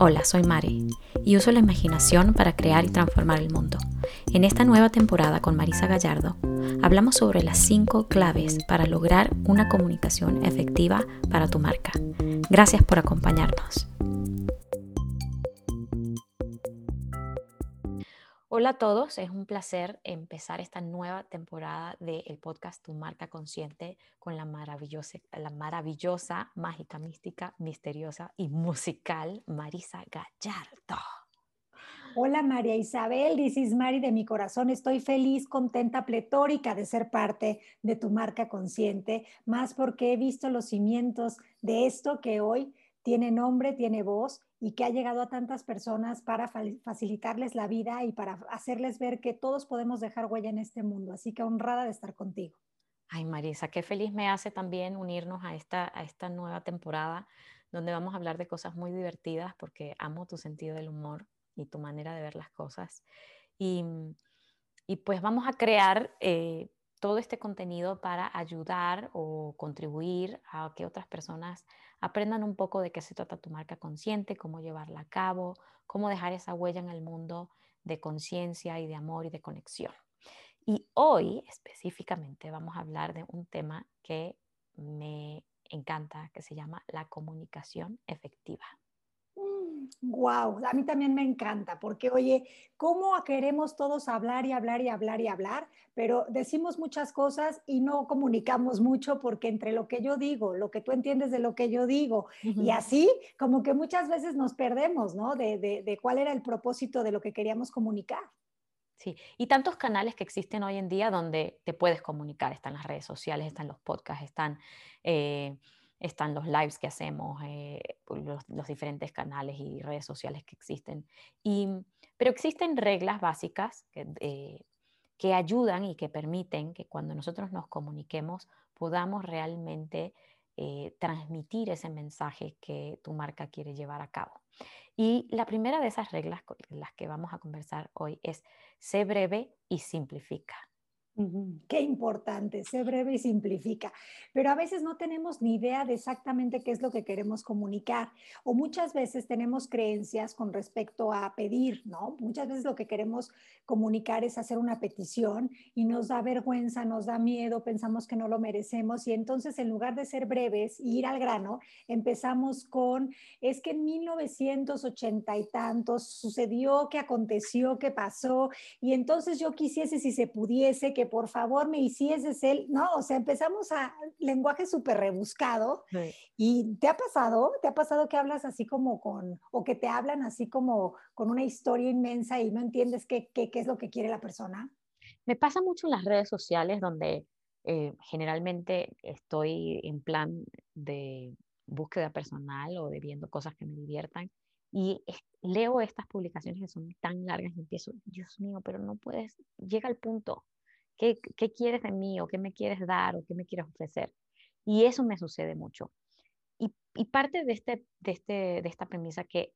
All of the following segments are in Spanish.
Hola, soy Mari y uso la imaginación para crear y transformar el mundo. En esta nueva temporada con Marisa Gallardo, hablamos sobre las cinco claves para lograr una comunicación efectiva para tu marca. Gracias por acompañarnos. Hola a todos, es un placer empezar esta nueva temporada del podcast Tu Marca Consciente con la maravillosa, la maravillosa, mágica, mística, misteriosa y musical Marisa Gallardo. Hola María Isabel, this Mari de mi corazón. Estoy feliz, contenta, pletórica de ser parte de tu marca consciente, más porque he visto los cimientos de esto que hoy tiene nombre, tiene voz y que ha llegado a tantas personas para facilitarles la vida y para hacerles ver que todos podemos dejar huella en este mundo. Así que honrada de estar contigo. Ay, Marisa, qué feliz me hace también unirnos a esta, a esta nueva temporada donde vamos a hablar de cosas muy divertidas porque amo tu sentido del humor y tu manera de ver las cosas. Y, y pues vamos a crear eh, todo este contenido para ayudar o contribuir a que otras personas aprendan un poco de qué se trata tu marca consciente, cómo llevarla a cabo, cómo dejar esa huella en el mundo de conciencia y de amor y de conexión. Y hoy específicamente vamos a hablar de un tema que me encanta, que se llama la comunicación efectiva. Wow, a mí también me encanta, porque oye, ¿cómo queremos todos hablar y hablar y hablar y hablar? Pero decimos muchas cosas y no comunicamos mucho porque entre lo que yo digo, lo que tú entiendes de lo que yo digo, y así como que muchas veces nos perdemos, ¿no? De, de, cuál era el propósito de lo que queríamos comunicar. Sí, y tantos canales que existen hoy en día donde te puedes comunicar, están las redes sociales, están los podcasts, están... Eh, están los lives que hacemos, eh, los, diferentes canales y redes sociales que existen. Y, pero existen reglas básicas que, eh, que, ayudan y que permiten que cuando nosotros nos comuniquemos podamos realmente eh, transmitir ese mensaje que tu marca quiere llevar a cabo. Y la primera de esas reglas las que vamos a conversar hoy es sé breve y simplifica. Qué importante, sé breve y simplifica. Pero a veces no tenemos ni idea de exactamente qué es lo que queremos comunicar. O muchas veces tenemos creencias con respecto a pedir, ¿no? Muchas veces lo que queremos comunicar es hacer una petición y nos da vergüenza, nos da miedo, pensamos que no lo merecemos. Y entonces en lugar de ser breves y ir al grano, empezamos con, es que en 1980 y tantos sucedió, que aconteció, que pasó. Y entonces yo quisiese, si se pudiese, que por favor me hicieses él, ¿no? O sea, empezamos a lenguaje súper rebuscado. ¿Y te ha pasado? ¿Te ha pasado que hablas así como con, o que te hablan así como con una historia inmensa y no entiendes qué, qué, qué es lo que quiere la persona? Me pasa mucho en las redes sociales donde eh, generalmente estoy en plan de búsqueda personal o de viendo cosas que me diviertan y leo estas publicaciones que son tan largas y empiezo, Dios mío, pero no puedes, llega al punto, ¿Qué, quieres de mí o qué me quieres dar o qué me quieres ofrecer? Y eso me sucede mucho. Y, parte de, este, de, este, de esta premisa que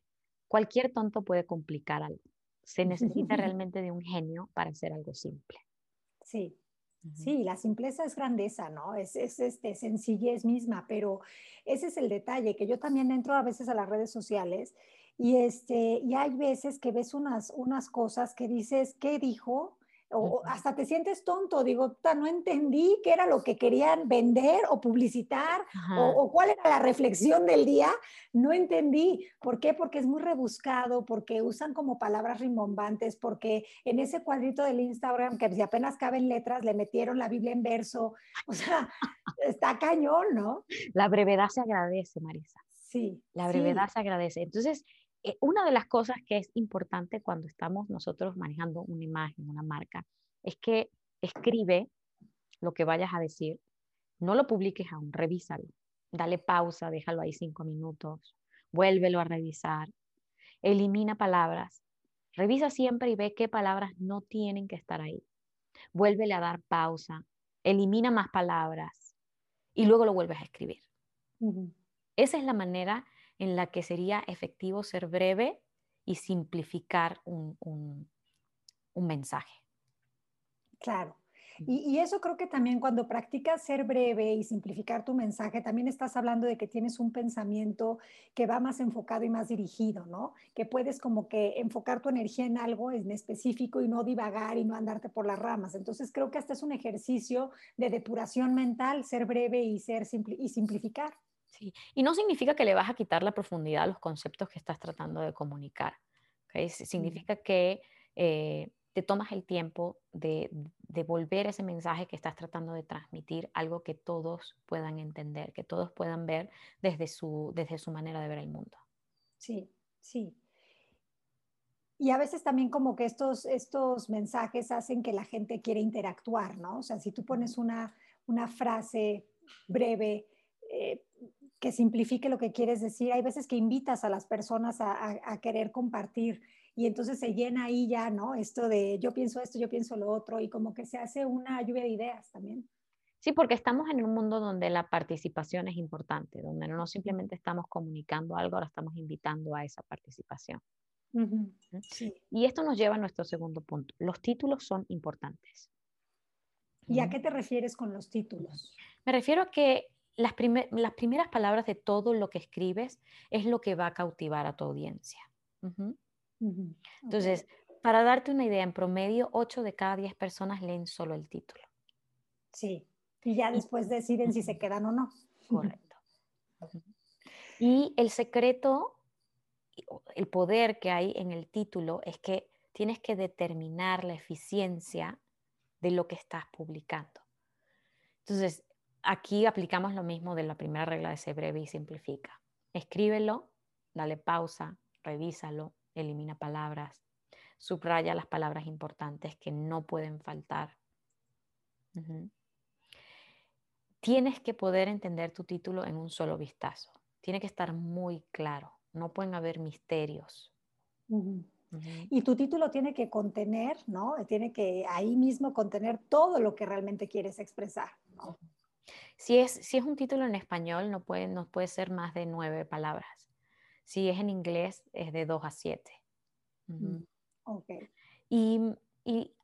cualquier tonto puede complicar algo. Se necesita realmente de un genio para hacer algo simple. Sí, Sí, la simpleza es grandeza, ¿no? Es, es este, sencillez misma, pero ese es el detalle, que yo también entro a veces a las redes sociales y, este, y hay veces que ves unas, unas cosas que dices, ¿qué dijo? O hasta te sientes tonto, digo, no entendí qué era lo que querían vender o publicitar o, cuál era la reflexión del día, no entendí. ¿Por qué? Porque es muy rebuscado, porque usan como palabras rimbombantes, porque en ese cuadrito del Instagram, que si apenas caben letras, le metieron la Biblia en verso, o sea, está cañón, ¿no? La brevedad se agradece, Marisa. Sí. La brevedad se agradece. Entonces, eh, una de las cosas que es importante cuando estamos nosotros manejando una imagen, una marca, es que escribe lo que vayas a decir, no lo publiques aún, revísalo, dale pausa, déjalo ahí cinco minutos, vuélvelo a revisar, elimina palabras, revisa siempre y ve qué palabras no tienen que estar ahí, vuélvele a dar pausa, elimina más palabras y luego lo vuelves a escribir. Esa es la manera en la que sería efectivo ser breve y simplificar un, mensaje. Claro. Y, eso creo que también cuando practicas ser breve y simplificar tu mensaje, también estás hablando de que tienes un pensamiento que va más enfocado y más dirigido, ¿no? Que puedes como que enfocar tu energía en algo en específico y no divagar y no andarte por las ramas. Entonces creo que hasta es un ejercicio de depuración mental, ser breve y, ser y simplificar. Sí, y no significa que le vas a quitar la profundidad a los conceptos que estás tratando de comunicar. ¿okay? Significa que... Eh, te tomas el tiempo de, volver ese mensaje que estás tratando de transmitir, algo que todos puedan entender, que todos puedan ver desde su, desde su manera de ver el mundo. Sí, sí. Y a veces también como que estos, estos mensajes hacen que la gente quiera interactuar, ¿no? O sea, si tú pones una, una frase breve, eh, que simplifique lo que quieres decir, hay veces que invitas a las personas a, a querer compartir y entonces se llena ahí ya, ¿no? Esto de yo pienso esto, yo pienso lo otro y como que se hace una lluvia de ideas también. Sí, porque estamos en un mundo donde la participación es importante, donde no simplemente estamos comunicando algo, ahora estamos invitando a esa participación. Y esto nos lleva a nuestro segundo punto. Los títulos son importantes. ¿Y a qué te refieres con los títulos? Me refiero a que las, las primeras palabras de todo lo que escribes es lo que va a cautivar a tu audiencia. Entonces, para darte una idea, en promedio, 8 de cada 10 personas leen solo el título. Sí, y ya después deciden si se quedan o no. Correcto. Y el secreto, el poder que hay en el título es que tienes que determinar la eficiencia de lo que estás publicando. Entonces, aquí aplicamos lo mismo de la primera regla de ser breve y simplifica. Escríbelo, dale pausa, revísalo, elimina palabras, subraya las palabras importantes que no pueden faltar. Tienes que poder entender tu título en un solo vistazo. Tiene que estar muy claro. No pueden haber misterios. Y tu título tiene que contener, ¿no? Tiene que ahí mismo contener todo lo que realmente quieres expresar. Si, es, si es un título en español, no puede, no puede ser más de nueve palabras. Si es en inglés, es de 2 a 7. Mm, y, y,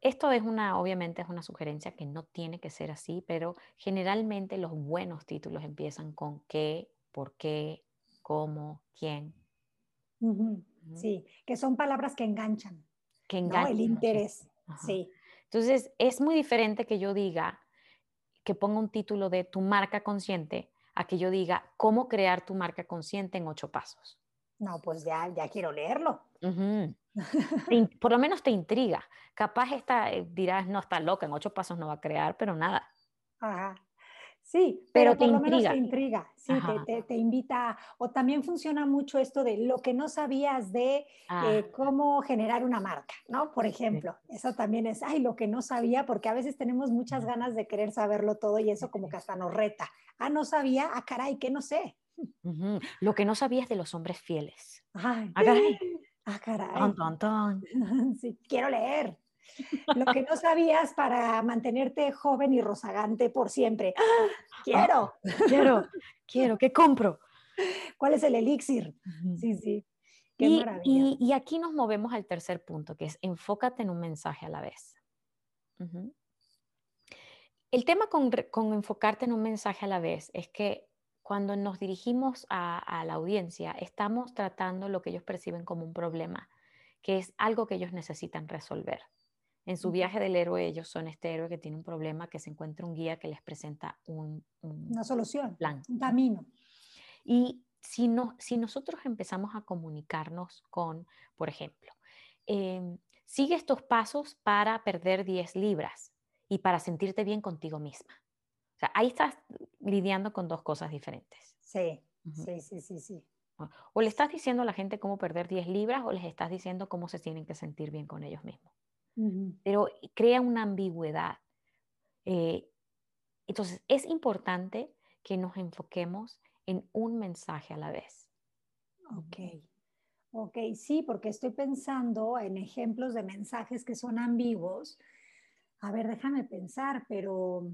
esto es una, obviamente es una sugerencia que no tiene que ser así, pero generalmente los buenos títulos empiezan con qué, por qué, cómo, quién. Sí, que son palabras que enganchan. Que enganchan. El interés. Sí. Entonces, es muy diferente que yo diga, que ponga un título de tu marca consciente, a que yo diga cómo crear tu marca consciente en ocho pasos. No, pues ya, ya quiero leerlo. por lo menos te intriga. Capaz esta, eh, dirás, no, está loca, en ocho pasos no va a crear, pero nada. Ajá. Sí, pero, por lo menos te intriga, sí, te, te, invita, o también funciona mucho esto de lo que no sabías de ah. eh, cómo generar una marca, ¿no? Por ejemplo, eso también es, ay, lo que no sabía, porque a veces tenemos muchas ganas de querer saberlo todo y eso como que hasta nos reta. Ah, no sabía, ah, caray, que no sé. Lo que no sabías de los hombres fieles. Ay, ah, caray. Ah, caray. Ton, sí, quiero leer. Lo que no sabías para mantenerte joven y rozagante por siempre. ¡Ah! Quiero. quiero, quiero, ¿qué compro? ¿Cuál es el elixir? Sí, sí. Qué y, maravilla. Y, aquí nos movemos al tercer punto, que es enfócate en un mensaje a la vez. El tema con, con, enfocarte en un mensaje a la vez es que cuando nos dirigimos a, a la audiencia, estamos tratando lo que ellos perciben como un problema, que es algo que ellos necesitan resolver. En su viaje del héroe, ellos son este héroe que tiene un problema, que se encuentra un guía que les presenta un, una solución, plan. un camino. Y si, no, si nosotros empezamos a comunicarnos con, por ejemplo, em, sigue estos pasos para perder 10 libras y para sentirte bien contigo misma. O sea, ahí estás lidiando con dos cosas diferentes. Sí, sí, sí, sí, sí. O le estás diciendo a la gente cómo perder 10 libras o les estás diciendo cómo se tienen que sentir bien con ellos mismos pero crea una ambigüedad. Eh, entonces, es importante que nos enfoquemos en un mensaje a la vez. Ok, ok, sí, porque estoy pensando en ejemplos de mensajes que son ambiguos. A ver, déjame pensar, pero,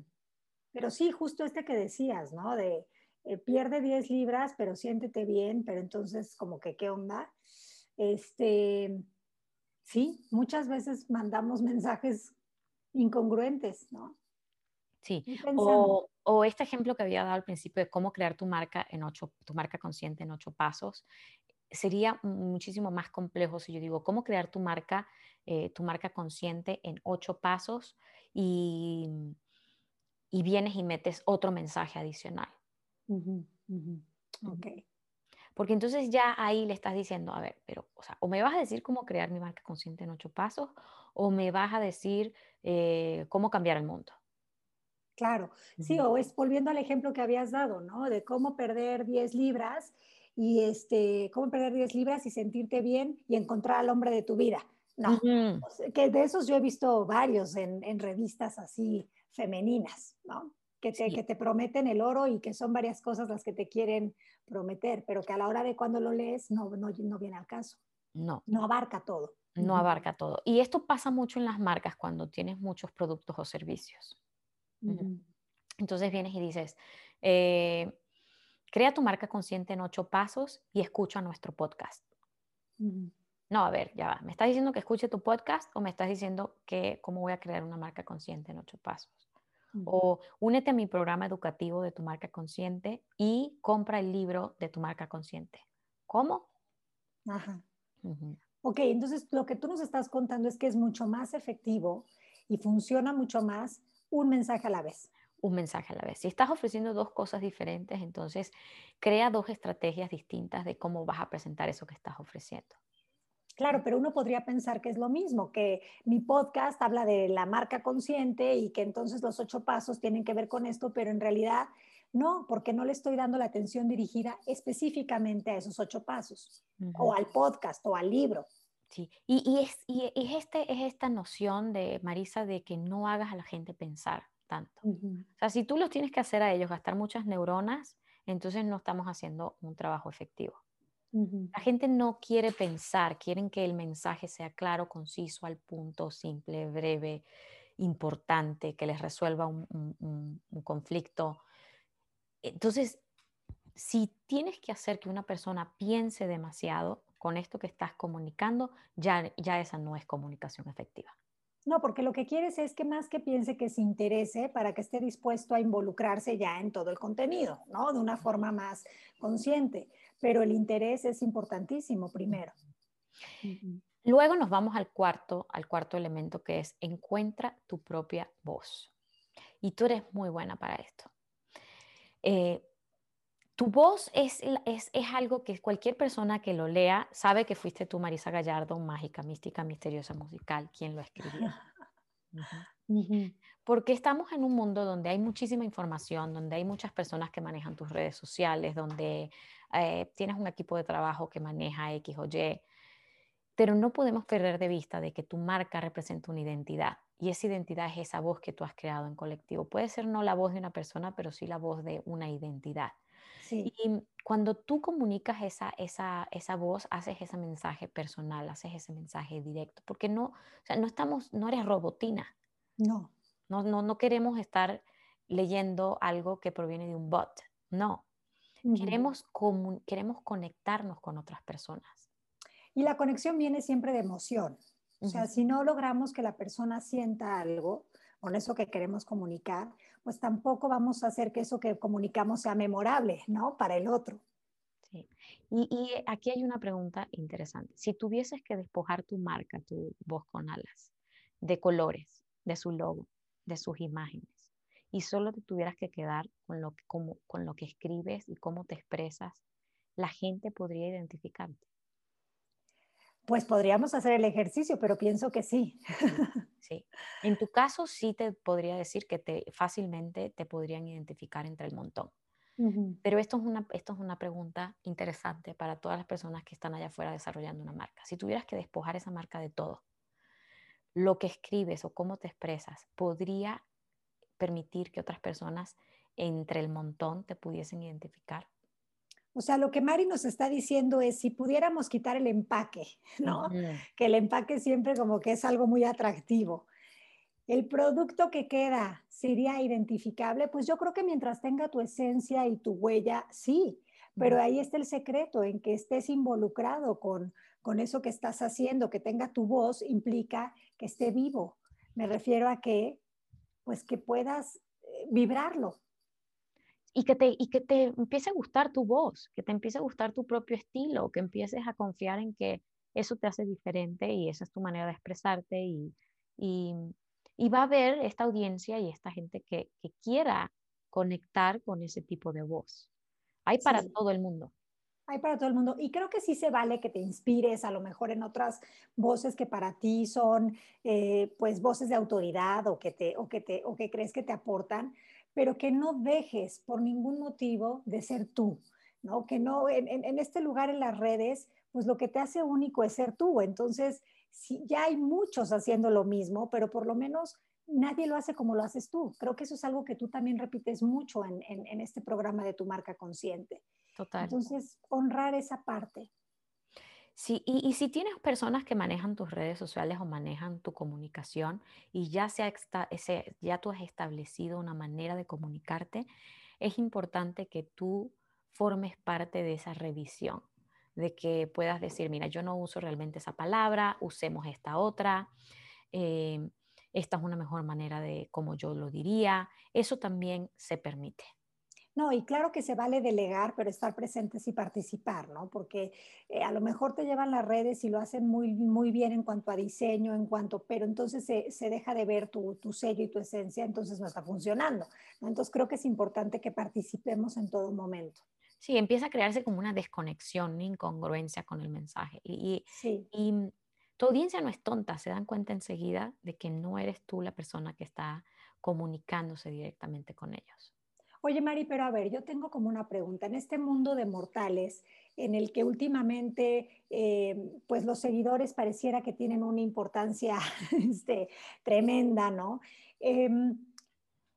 pero sí, justo este que decías, ¿no? De eh, pierde 10 libras, pero siéntete bien, pero entonces como que, ¿qué onda? Este, Sí, muchas veces mandamos mensajes incongruentes, ¿no? Sí, o, o, este ejemplo que había dado al principio de cómo crear tu marca en ocho, tu marca consciente en ocho pasos, sería muchísimo más complejo si yo digo cómo crear tu marca, eh, tu marca consciente en ocho pasos y, y, vienes y metes otro mensaje adicional. Porque entonces ya ahí le estás diciendo, a ver, pero, o sea, o me vas a decir cómo crear mi marca consciente en ocho pasos, o me vas a decir eh, cómo cambiar el mundo. Claro, sí, o es volviendo al ejemplo que habías dado, ¿no? De cómo perder 10 libras y este, cómo perder 10 libras y sentirte bien y encontrar al hombre de tu vida. No, que de esos yo he visto varios en, en revistas así femeninas, ¿no? Que te, que te, prometen el oro y que son varias cosas las que te quieren prometer, pero que a la hora de cuando lo lees no, no, no viene al caso. No. No abarca todo. No abarca todo. Y esto pasa mucho en las marcas cuando tienes muchos productos o servicios. Entonces vienes y dices, eh, crea tu marca consciente en ocho pasos y escucha nuestro podcast. No, a ver, ya va. ¿Me estás diciendo que escuche tu podcast o me estás diciendo que cómo voy a crear una marca consciente en ocho pasos? O únete a mi programa educativo de tu marca consciente y compra el libro de tu marca consciente. ¿Cómo? Ajá. Ok, entonces lo que tú nos estás contando es que es mucho más efectivo y funciona mucho más un mensaje a la vez. Un mensaje a la vez. Si estás ofreciendo dos cosas diferentes, entonces crea dos estrategias distintas de cómo vas a presentar eso que estás ofreciendo. Claro, pero uno podría pensar que es lo mismo, que mi podcast habla de la marca consciente y que entonces los ocho pasos tienen que ver con esto, pero en realidad no, porque no le estoy dando la atención dirigida específicamente a esos ocho pasos, o al podcast, o al libro. Sí, y, es, y es, este, es esta noción de, Marisa, de que no hagas a la gente pensar tanto. O sea, si tú los tienes que hacer a ellos gastar muchas neuronas, entonces no estamos haciendo un trabajo efectivo. La gente no quiere pensar, quieren que el mensaje sea claro, conciso, al punto, simple, breve, importante, que les resuelva un, conflicto. Entonces, si tienes que hacer que una persona piense demasiado con esto que estás comunicando, ya, ya esa no es comunicación efectiva. No, porque lo que quieres es que más que piense que se interese para que esté dispuesto a involucrarse ya en todo el contenido, ¿no? De una forma más consciente. Pero el interés es importantísimo primero. Luego nos vamos al cuarto, al cuarto elemento que es encuentra tu propia voz. Y tú eres muy buena para esto. Eh, tu voz es, es, es, algo que cualquier persona que lo lea sabe que fuiste tú, Marisa Gallardo, mágica, mística, misteriosa, musical, quien lo escribió. Porque estamos en un mundo donde hay muchísima información, donde hay muchas personas que manejan tus redes sociales, donde eh, tienes un equipo de trabajo que maneja X o Y, pero no podemos perder de vista de que tu marca representa una identidad y esa identidad es esa voz que tú has creado en colectivo. Puede ser no la voz de una persona, pero sí la voz de una identidad. Y cuando tú comunicas esa, esa, esa voz, haces ese mensaje personal, haces ese mensaje directo, porque no, o sea, no estamos, no eres robotina. No. No, no, no queremos estar leyendo algo que proviene de un bot. No. Queremos, queremos conectarnos con otras personas. Y la conexión viene siempre de emoción. O sea, si no logramos que la persona sienta algo con eso que queremos comunicar, pues tampoco vamos a hacer que eso que comunicamos sea memorable, ¿no? Para el otro. Sí. Y, aquí hay una pregunta interesante. Si tuvieses que despojar tu marca, tu voz con alas, de colores, de su logo, de sus imágenes, y solo te tuvieras que quedar con lo, como, con lo que escribes y cómo te expresas, la gente podría identificarte. Pues podríamos hacer el ejercicio, pero pienso que sí. Sí. En tu caso sí te podría decir que te fácilmente te podrían identificar entre el montón. Pero esto es, una, esto es una pregunta interesante para todas las personas que están allá afuera desarrollando una marca. Si tuvieras que despojar esa marca de todo, lo que escribes o cómo te expresas podría permitir que otras personas entre el montón te pudiesen identificar. O sea, lo que Mari nos está diciendo es si pudiéramos quitar el empaque, ¿no? Que el empaque siempre como que es algo muy atractivo. El producto que queda sería identificable, pues yo creo que mientras tenga tu esencia y tu huella, sí, pero ahí está el secreto, en que estés involucrado con, con eso que estás haciendo, que tenga tu voz, implica que esté vivo, Me refiero a que, pues que puedas eh, vibrarlo. Y que, te, y que te empiece a gustar tu voz, que te empiece a gustar tu propio estilo, que empieces a confiar en que eso te hace diferente y esa es tu manera de expresarte y, y, y va a haber esta audiencia y esta gente que, que quiera conectar con ese tipo de voz. Hay para todo el mundo. Hay para todo el mundo. Y creo que sí se vale que te inspires a lo mejor en otras voces que para ti son eh, pues voces de autoridad o que, te, o, que te, o que crees que te aportan, pero que no dejes por ningún motivo de ser tú. ¿no? Que no, en, en este lugar en las redes, pues lo que te hace único es ser tú. Entonces, si ya hay muchos haciendo lo mismo, pero por lo menos nadie lo hace como lo haces tú. Creo que eso es algo que tú también repites mucho en, en, este programa de tu marca consciente. Total. Entonces, honrar esa parte. Sí, y, y, si tienes personas que manejan tus redes sociales o manejan tu comunicación y ya, se ese, ya tú has establecido una manera de comunicarte, es importante que tú formes parte de esa revisión, de que puedas decir, mira, yo no uso realmente esa palabra, usemos esta otra. Eh, esta es una mejor manera de como yo lo diría, eso también se permite. No, y claro que se vale delegar, pero estar presentes y participar, ¿no? Porque eh, a lo mejor te llevan las redes y lo hacen muy, muy bien en cuanto a diseño, en cuanto, pero entonces se, se deja de ver tu, tu, sello y tu esencia, entonces no está funcionando, ¿no? Entonces creo que es importante que participemos en todo momento. Sí, empieza a crearse como una desconexión, una incongruencia con el mensaje. Y, sí. y tu audiencia no es tonta, se dan cuenta enseguida de que no eres tú la persona que está comunicándose directamente con ellos. Oye, Mari, pero a ver, yo tengo como una pregunta. En este mundo de mortales, en el que últimamente, eh, pues los seguidores pareciera que tienen una importancia este, tremenda, ¿no? Em,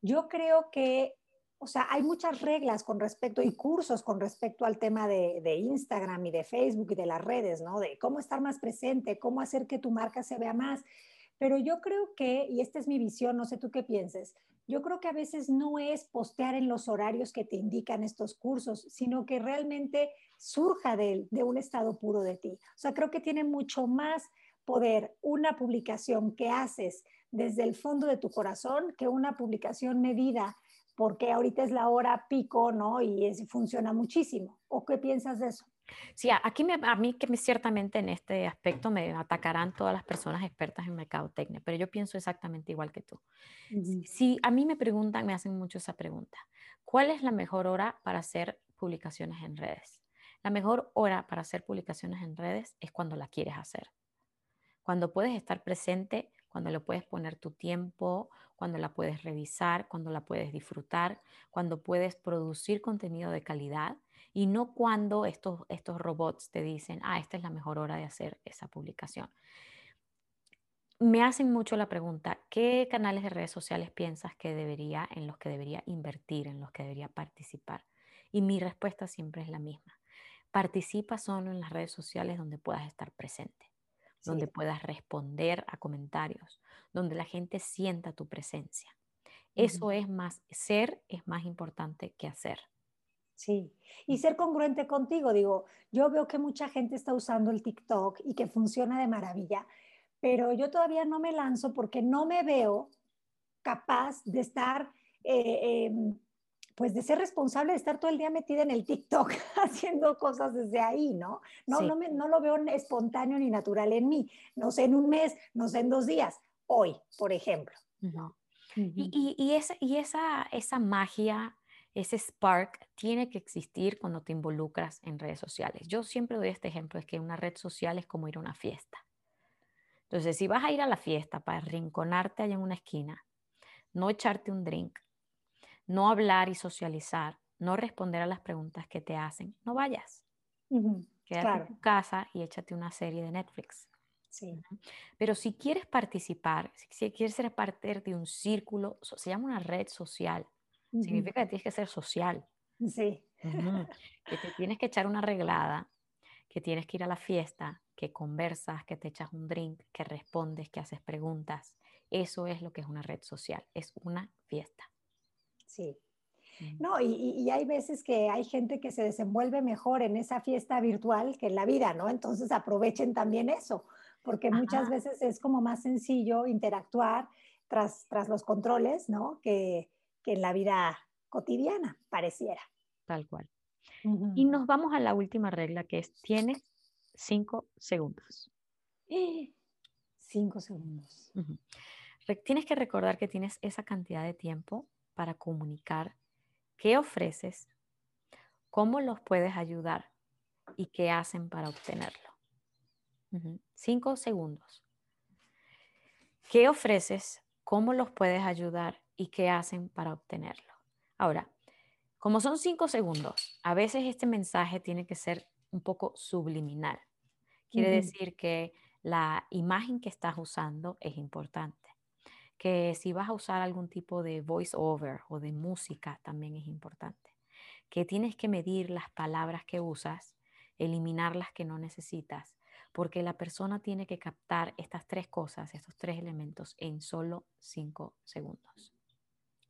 yo creo que o sea, hay muchas reglas con respecto y cursos con respecto al tema de, de, Instagram y de Facebook y de las redes, ¿no? De cómo estar más presente, cómo hacer que tu marca se vea más. Pero yo creo que, y esta es mi visión, no sé tú qué pienses, yo creo que a veces no es postear en los horarios que te indican estos cursos, sino que realmente surja de, de un estado puro de ti. O sea, creo que tiene mucho más poder una publicación que haces desde el fondo de tu corazón que una publicación medida porque ahorita es la hora pico, ¿no? Y es, funciona muchísimo. ¿O qué piensas de eso? Sí, aquí me, a mí que me, ciertamente en este aspecto me atacarán todas las personas expertas en mercadotecnia, pero yo pienso exactamente igual que tú. Uh Si a mí me preguntan, me hacen mucho esa pregunta, ¿cuál es la mejor hora para hacer publicaciones en redes? La mejor hora para hacer publicaciones en redes es cuando la quieres hacer, cuando puedes estar presente cuando le puedes poner tu tiempo, cuando la puedes revisar, cuando la puedes disfrutar, cuando puedes producir contenido de calidad y no cuando estos, estos robots te dicen, ah, esta es la mejor hora de hacer esa publicación. Me hacen mucho la pregunta, ¿qué canales de redes sociales piensas que debería, en los que debería invertir, en los que debería participar? Y mi respuesta siempre es la misma. Participa solo en las redes sociales donde puedas estar presente donde puedas responder a comentarios, donde la gente sienta tu presencia. Eso es más, ser es más importante que hacer. Sí, y mm. ser congruente contigo. Digo, yo veo que mucha gente está usando el TikTok y que funciona de maravilla, pero yo todavía no me lanzo porque no me veo capaz de estar eh, em, pues de ser responsable de estar todo el día metida en el TikTok haciendo cosas desde ahí, ¿no? No, no, me, no lo veo espontáneo ni natural en mí. No sé en un mes, no sé en dos días, hoy, por ejemplo. ¿no? Y, y, esa, y esa, esa magia, ese spark tiene que existir cuando te involucras en redes sociales. Yo siempre doy este ejemplo, es que una red social es como ir a una fiesta. Entonces, si vas a ir a la fiesta para rinconarte allá en una esquina, no echarte un drink, no hablar y socializar, no responder a las preguntas que te hacen, no vayas. Quédate en tu casa y échate una serie de Netflix. Sí. Pero si quieres participar, si quieres ser parte de un círculo, se llama una red social. Significa que tienes que ser social. Sí. Que te tienes que echar una arreglada, que tienes que ir a la fiesta, que conversas, que te echas un drink, que respondes, que haces preguntas. Eso es lo que es una red social. Es una fiesta. Sí. No, y, hay veces que hay gente que se desenvuelve mejor en esa fiesta virtual que en la vida, ¿no? Entonces aprovechen también eso, porque muchas veces es como más sencillo interactuar tras, tras los controles, ¿no? Que, que en la vida cotidiana pareciera. Tal cual. Y nos vamos a la última regla que es, tienes cinco segundos. Cinco segundos. Tienes que recordar que tienes esa cantidad de tiempo para comunicar qué ofreces, cómo los puedes ayudar y qué hacen para obtenerlo. Cinco segundos. ¿Qué ofreces? ¿Cómo los puedes ayudar? ¿Y qué hacen para obtenerlo? Ahora, como son cinco segundos, a veces este mensaje tiene que ser un poco subliminal. Quiere decir que la imagen que estás usando es importante. Que si vas a usar algún tipo de voice over o de música también es importante. Que tienes que medir las palabras que usas, eliminar las que no necesitas, porque la persona tiene que captar estas tres cosas, estos tres elementos en solo cinco segundos.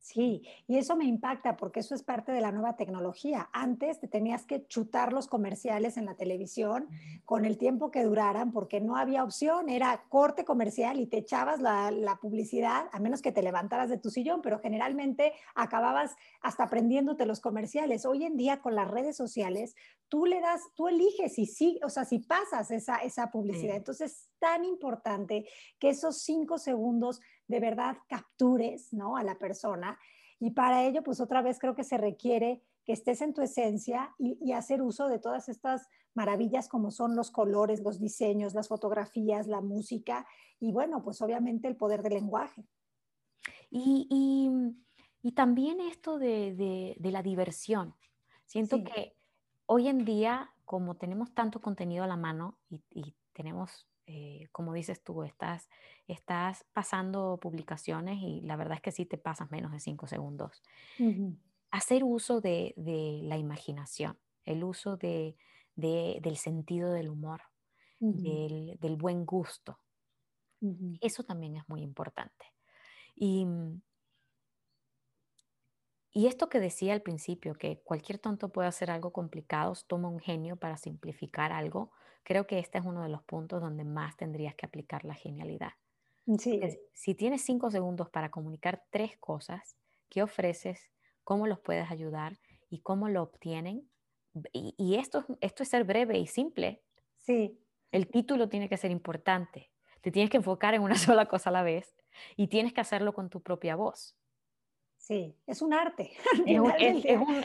Sí, y eso me impacta porque eso es parte de la nueva tecnología. Antes te tenías que chutar los comerciales en la televisión con el tiempo que duraran porque no había opción, era corte comercial y te echabas la, publicidad, a menos que te levantaras de tu sillón, pero generalmente acababas hasta aprendiéndote los comerciales. Hoy en día con las redes sociales, tú le das, tú eliges si sí, o sea, si pasas esa, esa publicidad. Entonces es tan importante que esos cinco segundos de verdad captures ¿no? a la persona. Y para ello, pues otra vez creo que se requiere que estés en tu esencia y, hacer uso de todas estas maravillas como son los colores, los diseños, las fotografías, la música y bueno, pues obviamente el poder del lenguaje. Y, también esto de, la diversión. Siento que hoy en día, como tenemos tanto contenido a la mano y, y tenemos eh, como dices tú, estás, estás pasando publicaciones y la verdad es que sí te pasas menos de cinco segundos. Hacer uso de, la imaginación, el uso de, del sentido del humor, del, buen gusto. Eso también es muy importante. Y, y esto que decía al principio, que cualquier tonto puede hacer algo complicado, toma un genio para simplificar algo, creo que este es uno de los puntos donde más tendrías que aplicar la genialidad. Sí. Si tienes cinco segundos para comunicar tres cosas, ¿qué ofreces? ¿Cómo los puedes ayudar? ¿Y cómo lo obtienen? Y, esto, esto es ser breve y simple. Sí. El título tiene que ser importante. Te tienes que enfocar en una sola cosa a la vez y tienes que hacerlo con tu propia voz. Sí, es un arte.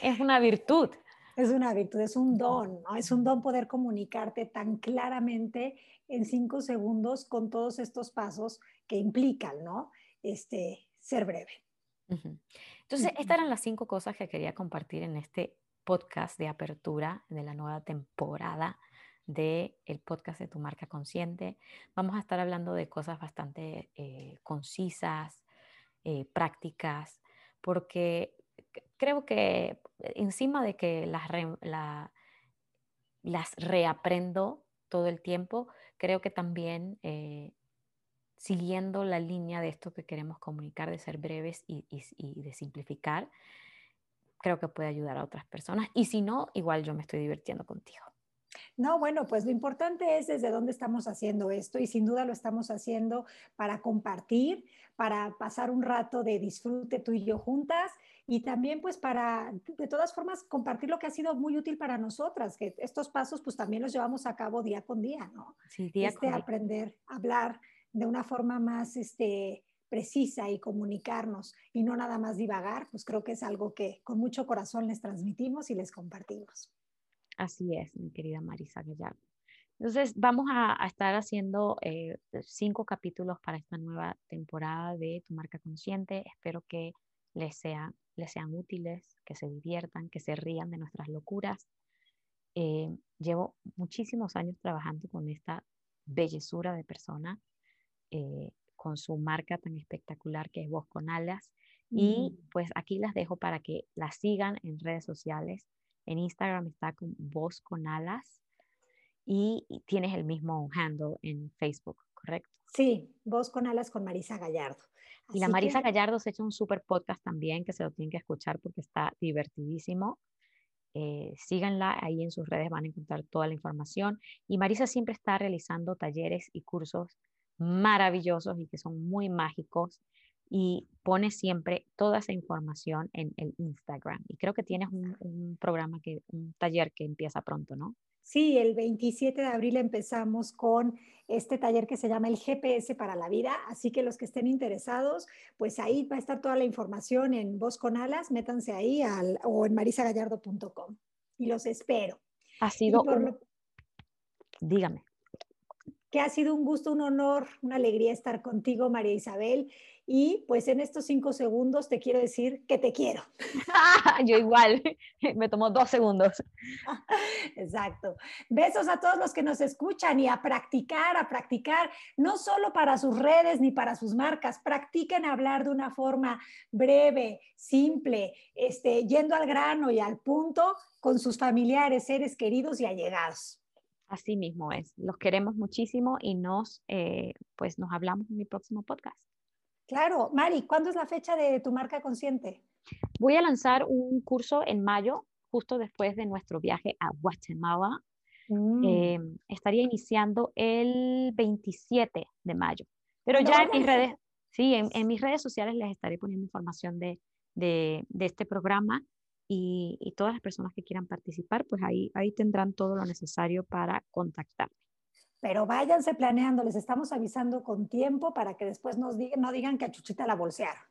es una virtud. Es una virtud, es un don, ¿no? Es un don poder comunicarte tan claramente en cinco segundos con todos estos pasos que implican, ¿no? Este, ser breve. Entonces, estas eran las cinco cosas que quería compartir en este podcast de apertura de la nueva temporada del el podcast de tu marca consciente. Vamos a estar hablando de cosas bastante eh, concisas, eh, prácticas, porque creo que encima de que las, las reaprendo todo el tiempo, creo que también eh, siguiendo la línea de esto que queremos comunicar, de ser breves y, de simplificar, creo que puede ayudar a otras personas. Y si no, igual yo me estoy divirtiendo contigo. No, bueno, pues lo importante es desde dónde estamos haciendo esto y sin duda lo estamos haciendo para compartir, para pasar un rato de disfrute tú y yo juntas y también pues para, de todas formas, compartir lo que ha sido muy útil para nosotras, que estos pasos pues también los llevamos a cabo día con día, ¿no? Sí, día este, con aprender a hablar de una forma más este, precisa y comunicarnos y no nada más divagar, pues creo que es algo que con mucho corazón les transmitimos y les compartimos. Así es, mi querida Marisa Gallardo. Entonces, vamos a, estar haciendo eh, cinco capítulos para esta nueva temporada de Tu Marca Consciente. Espero que les, sea, les sean útiles, que se diviertan, que se rían de nuestras locuras. Eh, llevo muchísimos años trabajando con esta bellezura de persona, eh, con su marca tan espectacular que es Voz con Alas. Y pues aquí las dejo para que la sigan en redes sociales. En Instagram está con Voz con Alas y tienes el mismo handle en Facebook, ¿correcto? Sí, Voz con Alas con Marisa Gallardo. y la Marisa Gallardo se ha hecho un super podcast también que se lo tienen que escuchar porque está divertidísimo. Eh, síganla, ahí en sus redes van a encontrar toda la información. Y Marisa siempre está realizando talleres y cursos maravillosos y que son muy mágicos y pone siempre toda esa información en el Instagram. Y creo que tienes un, programa, que, un taller que empieza pronto, ¿no? Sí, el 27 de abril empezamos con este taller que se llama el GPS para la vida, así que los que estén interesados, pues ahí va a estar toda la información en Voz con Alas, métanse ahí al, o en marisagallardo.com y los espero. Ha sido Dígame. Que ha sido un gusto, un honor, una alegría estar contigo, María Isabel. Y pues en estos cinco segundos te quiero decir que te quiero. Yo igual, me tomó dos segundos. Exacto. Besos a todos los que nos escuchan y a practicar, a practicar, no solo para sus redes ni para sus marcas, practiquen hablar de una forma breve, simple, este, yendo al grano y al punto con sus familiares, seres queridos y allegados. Así mismo es. Los queremos muchísimo y nos, eh, pues nos hablamos en mi próximo podcast. Claro, Mari, ¿cuándo es la fecha de tu marca consciente? Voy a lanzar un curso en mayo, justo después de nuestro viaje a Guatemala. Mm. Eh, estaría iniciando el 27 de mayo. Pero ya en mis redes, sí, en, mis redes sociales les estaré poniendo información de, de, este programa y, y, todas las personas que quieran participar, pues ahí, ahí tendrán todo lo necesario para contactarme pero váyanse planeando, les estamos avisando con tiempo para que después nos digan, no digan que a Chuchita la bolsearon.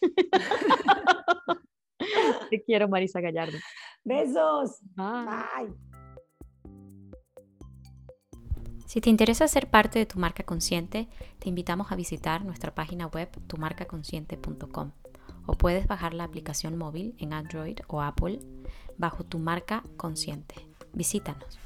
Te quiero, Marisa Gallardo. Besos. Bye. Si te interesa ser parte de tu marca consciente, te invitamos a visitar nuestra página web tumarcaconsciente.com o puedes bajar la aplicación móvil en Android o Apple bajo tu marca consciente. Visítanos.